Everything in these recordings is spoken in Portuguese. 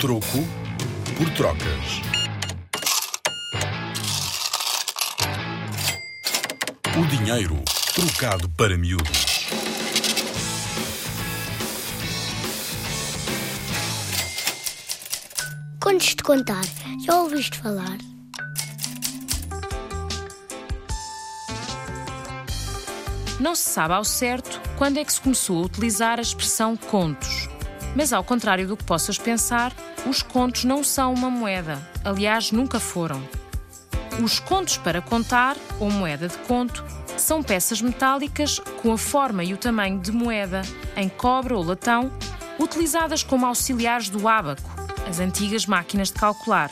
Troco por trocas. O dinheiro trocado para miúdos. Contos de contar. Já ouviste falar? Não se sabe ao certo quando é que se começou a utilizar a expressão contos. Mas, ao contrário do que possas pensar, os contos não são uma moeda. Aliás, nunca foram. Os contos para contar, ou moeda de conto, são peças metálicas com a forma e o tamanho de moeda, em cobre ou latão, utilizadas como auxiliares do ábaco, as antigas máquinas de calcular.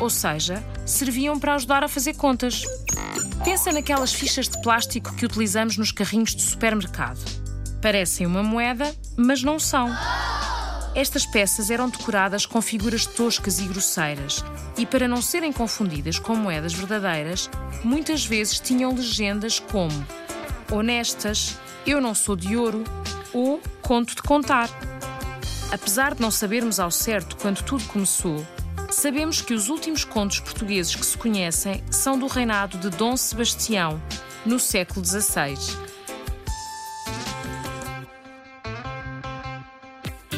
Ou seja, serviam para ajudar a fazer contas. Pensa naquelas fichas de plástico que utilizamos nos carrinhos de supermercado. Parecem uma moeda, mas não são. Estas peças eram decoradas com figuras toscas e grosseiras, e para não serem confundidas com moedas verdadeiras, muitas vezes tinham legendas como Honestas, Eu não sou de ouro ou Conto de contar. Apesar de não sabermos ao certo quando tudo começou, sabemos que os últimos contos portugueses que se conhecem são do reinado de Dom Sebastião, no século XVI.